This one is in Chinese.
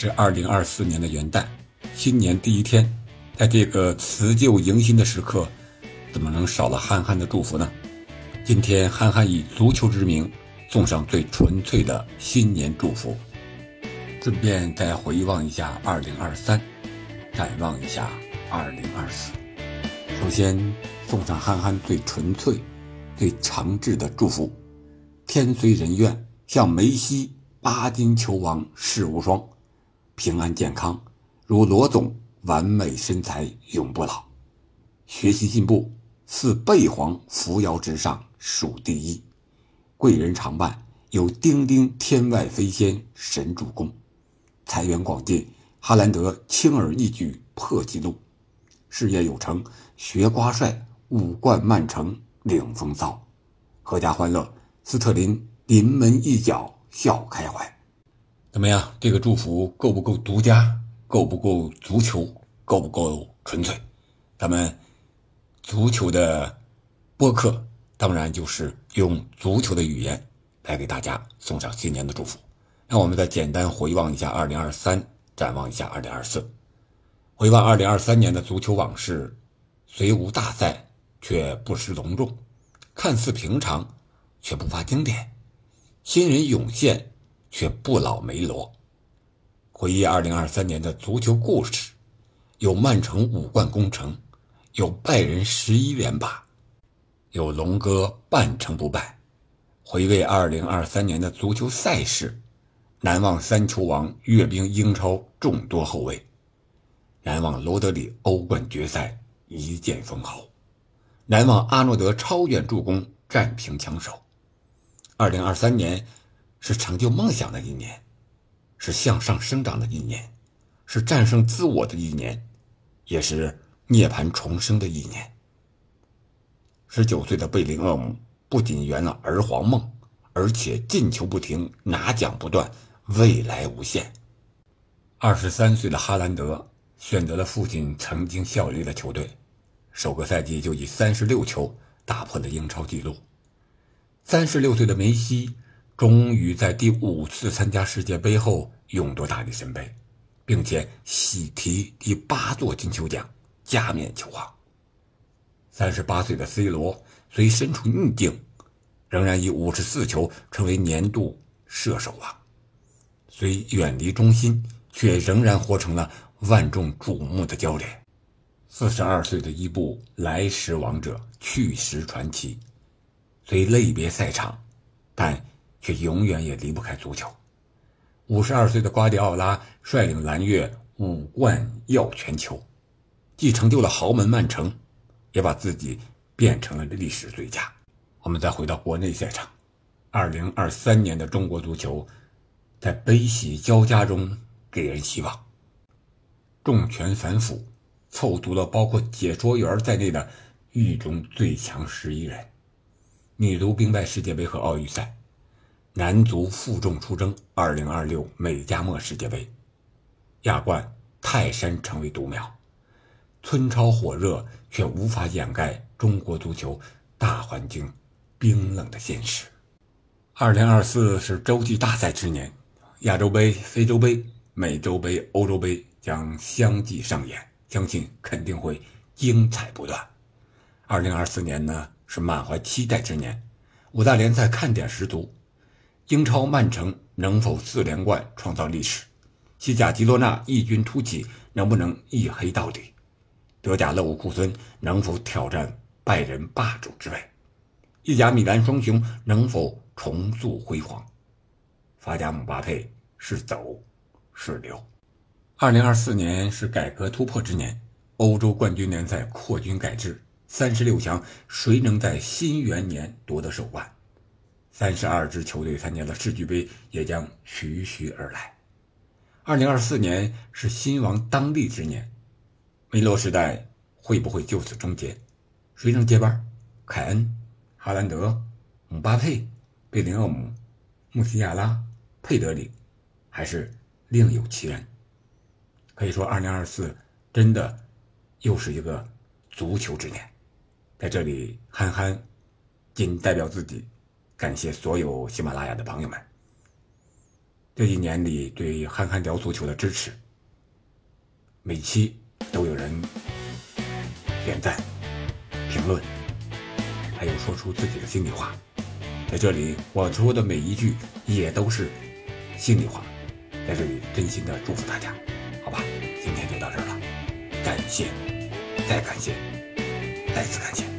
是二零二四年的元旦，新年第一天，在这个辞旧迎新的时刻，怎么能少了憨憨的祝福呢？今天，憨憨以足球之名，送上最纯粹的新年祝福，顺便再回望一下二零二三，展望一下二零二四。首先，送上憨憨最纯粹、最诚挚的祝福：天随人愿，像梅西，巴金球王世无双。平安健康，如罗总完美身材永不老，学习进步似贝皇扶摇直上数第一，贵人常伴有丁丁天外飞仙神助攻，财源广进哈兰德轻而易举破纪录，事业有成学瓜帅五冠曼城领风骚，阖家欢乐斯特林临门一脚笑开怀。怎么样？这个祝福够不够独家？够不够足球？够不够纯粹？咱们足球的播客当然就是用足球的语言来给大家送上新年的祝福。让我们再简单回望一下2023，展望一下2024。回望2023年的足球往事，虽无大赛，却不失隆重；看似平常，却不乏经典。新人涌现。却不老梅罗。回忆二零二三年的足球故事，有曼城五冠攻城，有拜仁十一连霸，有龙哥半程不败。回味二零二三年的足球赛事，难忘三球王阅兵英超众多后卫，难忘罗德里欧冠决赛一剑封喉，难忘阿诺德超远助攻战平强手。二零二三年。是成就梦想的一年，是向上生长的一年，是战胜自我的一年，也是涅槃重生的一年。十九岁的贝林厄姆不仅圆了儿皇梦，而且进球不停，拿奖不断，未来无限。二十三岁的哈兰德选择了父亲曾经效力的球队，首个赛季就以三十六球打破了英超纪录。三十六岁的梅西。终于在第五次参加世界杯后勇夺大力神杯，并且喜提第八座金球奖，加冕球王。三十八岁的 C 罗虽身处逆境，仍然以五十四球成为年度射手王。虽远离中心，却仍然活成了万众瞩目的焦点。四十二岁的伊布来时王者，去时传奇，虽类别赛场，但。却永远也离不开足球。五十二岁的瓜迪奥拉率领蓝月五冠耀全球，既成就了豪门曼城，也把自己变成了历史最佳。我们再回到国内赛场，二零二三年的中国足球，在悲喜交加中给人希望。重拳反腐，凑足了包括解说员在内的狱中最强十一人。女足兵败世界杯和奥运赛。男足负重出征2026美加墨世界杯，亚冠泰山成为独苗，村超火热却无法掩盖中国足球大环境冰冷的现实。2024是洲际大赛之年，亚洲杯、非洲杯、美洲杯、欧洲杯将相继上演，相信肯定会精彩不断。2024年呢是满怀期待之年，五大联赛看点十足。英超曼城能否四连冠创造历史？西甲吉罗纳异军突起，能不能一黑到底？德甲勒沃库森能否挑战拜仁霸主之位？意甲米兰双雄能否重塑辉煌？法甲姆巴佩是走是留？二零二四年是改革突破之年，欧洲冠军联赛扩军改制，三十六强谁能在新元年夺得首冠？三十二支球队参加的世俱杯也将徐徐而来。二零二四年是新王当立之年，梅罗时代会不会就此终结？谁能接班？凯恩、哈兰德、姆巴佩、贝林厄姆、穆西亚拉、佩德里，还是另有其人？可以说，二零二四真的又是一个足球之年。在这里，憨憨仅代表自己。感谢所有喜马拉雅的朋友们。这一年里对憨憨聊足球的支持，每期都有人点赞、评论，还有说出自己的心里话。在这里，我说的每一句也都是心里话，在这里真心的祝福大家，好吧？今天就到这儿了，感谢，再感谢，再次感谢。